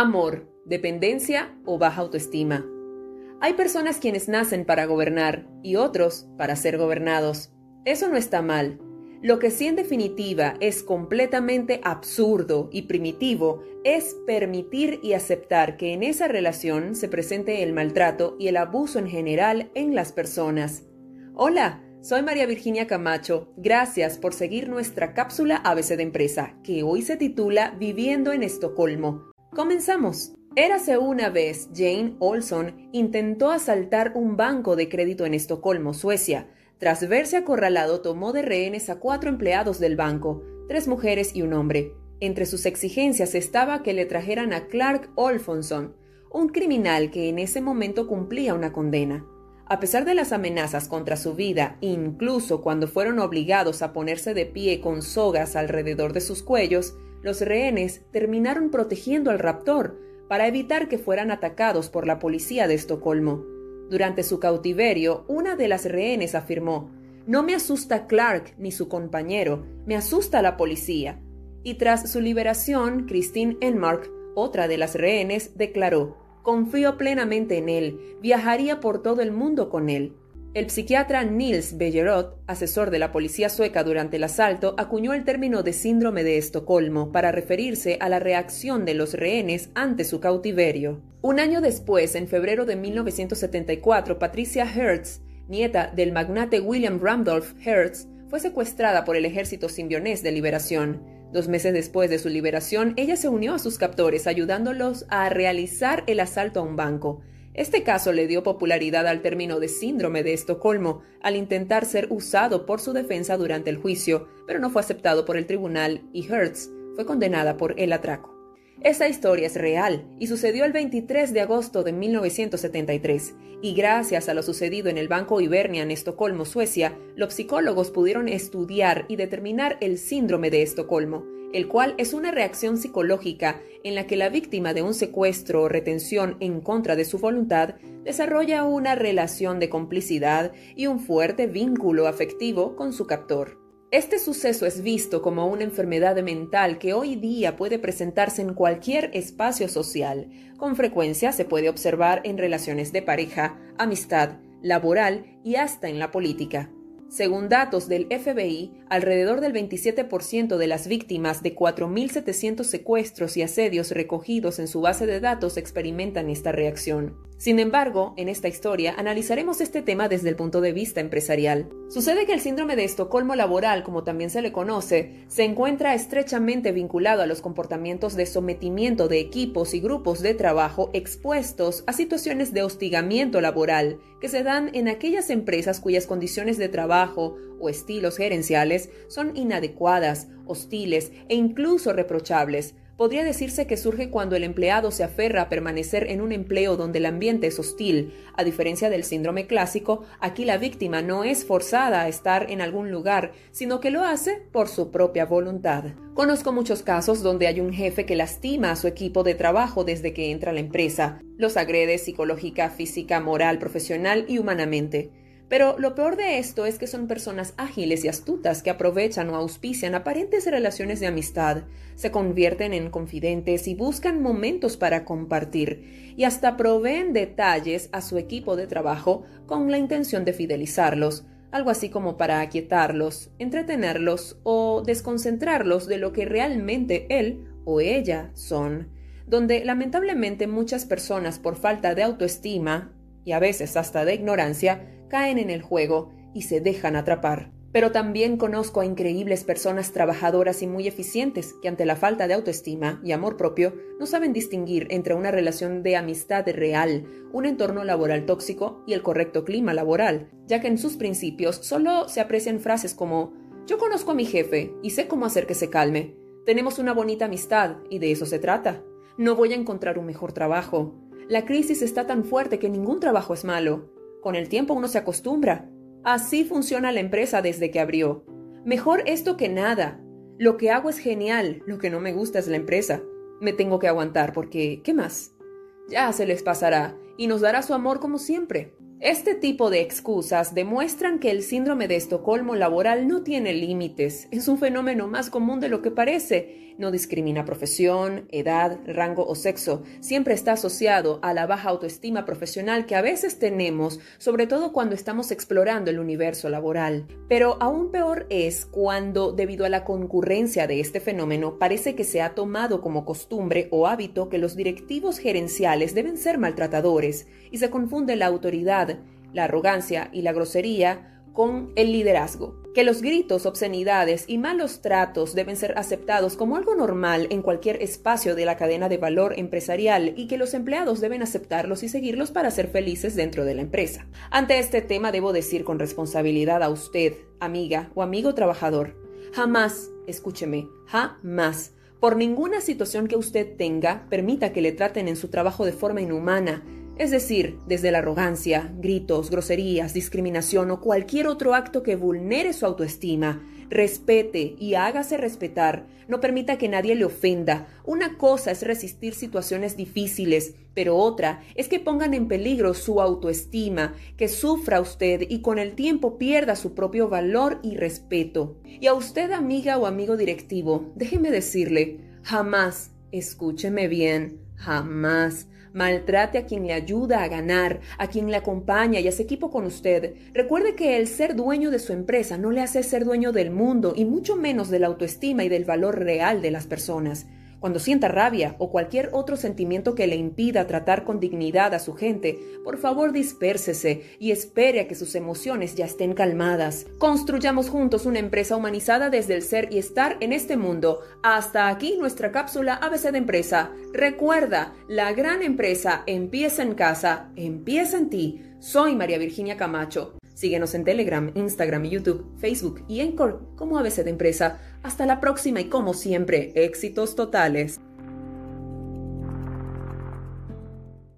Amor, dependencia o baja autoestima. Hay personas quienes nacen para gobernar y otros para ser gobernados. Eso no está mal. Lo que sí en definitiva es completamente absurdo y primitivo es permitir y aceptar que en esa relación se presente el maltrato y el abuso en general en las personas. Hola, soy María Virginia Camacho. Gracias por seguir nuestra cápsula ABC de empresa, que hoy se titula Viviendo en Estocolmo. Comenzamos. Érase una vez, Jane Olson intentó asaltar un banco de crédito en Estocolmo, Suecia. Tras verse acorralado, tomó de rehenes a cuatro empleados del banco, tres mujeres y un hombre. Entre sus exigencias estaba que le trajeran a Clark Olfonson, un criminal que en ese momento cumplía una condena. A pesar de las amenazas contra su vida, incluso cuando fueron obligados a ponerse de pie con sogas alrededor de sus cuellos, los rehenes terminaron protegiendo al raptor para evitar que fueran atacados por la policía de Estocolmo. Durante su cautiverio, una de las rehenes afirmó, No me asusta Clark ni su compañero, me asusta la policía. Y tras su liberación, Christine Enmark, otra de las rehenes, declaró, Confío plenamente en él, viajaría por todo el mundo con él. El psiquiatra Nils Bejerot, asesor de la policía sueca durante el asalto, acuñó el término de síndrome de Estocolmo para referirse a la reacción de los rehenes ante su cautiverio. Un año después, en febrero de 1974, Patricia Hertz, nieta del magnate William Randolph Hertz, fue secuestrada por el ejército simbionés de liberación. Dos meses después de su liberación, ella se unió a sus captores ayudándolos a realizar el asalto a un banco. Este caso le dio popularidad al término de síndrome de Estocolmo al intentar ser usado por su defensa durante el juicio, pero no fue aceptado por el tribunal y Hertz fue condenada por el atraco. Esta historia es real y sucedió el 23 de agosto de 1973, y gracias a lo sucedido en el Banco Ibernia en Estocolmo, Suecia, los psicólogos pudieron estudiar y determinar el síndrome de Estocolmo, el cual es una reacción psicológica en la que la víctima de un secuestro o retención en contra de su voluntad desarrolla una relación de complicidad y un fuerte vínculo afectivo con su captor. Este suceso es visto como una enfermedad mental que hoy día puede presentarse en cualquier espacio social. Con frecuencia se puede observar en relaciones de pareja, amistad, laboral y hasta en la política. Según datos del FBI, alrededor del 27% de las víctimas de 4.700 secuestros y asedios recogidos en su base de datos experimentan esta reacción. Sin embargo, en esta historia analizaremos este tema desde el punto de vista empresarial. Sucede que el síndrome de Estocolmo laboral, como también se le conoce, se encuentra estrechamente vinculado a los comportamientos de sometimiento de equipos y grupos de trabajo expuestos a situaciones de hostigamiento laboral que se dan en aquellas empresas cuyas condiciones de trabajo o estilos gerenciales son inadecuadas, hostiles e incluso reprochables, podría decirse que surge cuando el empleado se aferra a permanecer en un empleo donde el ambiente es hostil. A diferencia del síndrome clásico, aquí la víctima no es forzada a estar en algún lugar, sino que lo hace por su propia voluntad. Conozco muchos casos donde hay un jefe que lastima a su equipo de trabajo desde que entra a la empresa, los agrede psicológica, física, moral, profesional y humanamente. Pero lo peor de esto es que son personas ágiles y astutas que aprovechan o auspician aparentes relaciones de amistad, se convierten en confidentes y buscan momentos para compartir, y hasta proveen detalles a su equipo de trabajo con la intención de fidelizarlos, algo así como para aquietarlos, entretenerlos o desconcentrarlos de lo que realmente él o ella son, donde lamentablemente muchas personas por falta de autoestima y a veces hasta de ignorancia caen en el juego y se dejan atrapar. Pero también conozco a increíbles personas trabajadoras y muy eficientes que ante la falta de autoestima y amor propio no saben distinguir entre una relación de amistad real, un entorno laboral tóxico y el correcto clima laboral, ya que en sus principios solo se aprecian frases como yo conozco a mi jefe y sé cómo hacer que se calme. Tenemos una bonita amistad y de eso se trata. No voy a encontrar un mejor trabajo. La crisis está tan fuerte que ningún trabajo es malo. Con el tiempo uno se acostumbra. Así funciona la empresa desde que abrió. Mejor esto que nada. Lo que hago es genial, lo que no me gusta es la empresa. Me tengo que aguantar porque, ¿qué más? Ya se les pasará y nos dará su amor como siempre. Este tipo de excusas demuestran que el síndrome de Estocolmo laboral no tiene límites. Es un fenómeno más común de lo que parece. No discrimina profesión, edad, rango o sexo. Siempre está asociado a la baja autoestima profesional que a veces tenemos, sobre todo cuando estamos explorando el universo laboral. Pero aún peor es cuando, debido a la concurrencia de este fenómeno, parece que se ha tomado como costumbre o hábito que los directivos gerenciales deben ser maltratadores y se confunde la autoridad, la arrogancia y la grosería con el liderazgo. Que los gritos, obscenidades y malos tratos deben ser aceptados como algo normal en cualquier espacio de la cadena de valor empresarial y que los empleados deben aceptarlos y seguirlos para ser felices dentro de la empresa. Ante este tema debo decir con responsabilidad a usted, amiga o amigo trabajador, jamás, escúcheme, jamás por ninguna situación que usted tenga, permita que le traten en su trabajo de forma inhumana, es decir, desde la arrogancia, gritos, groserías, discriminación o cualquier otro acto que vulnere su autoestima. Respete y hágase respetar. No permita que nadie le ofenda. Una cosa es resistir situaciones difíciles, pero otra es que pongan en peligro su autoestima, que sufra usted y con el tiempo pierda su propio valor y respeto. Y a usted, amiga o amigo directivo, déjeme decirle, jamás, escúcheme bien, jamás Maltrate a quien le ayuda a ganar, a quien le acompaña y hace equipo con usted. Recuerde que el ser dueño de su empresa no le hace ser dueño del mundo y mucho menos de la autoestima y del valor real de las personas. Cuando sienta rabia o cualquier otro sentimiento que le impida tratar con dignidad a su gente, por favor dispérsese y espere a que sus emociones ya estén calmadas. Construyamos juntos una empresa humanizada desde el ser y estar en este mundo. Hasta aquí nuestra cápsula ABC de empresa. Recuerda, la gran empresa empieza en casa, empieza en ti. Soy María Virginia Camacho. Síguenos en Telegram, Instagram, YouTube, Facebook y Encore como ABC de Empresa. Hasta la próxima y como siempre, éxitos totales.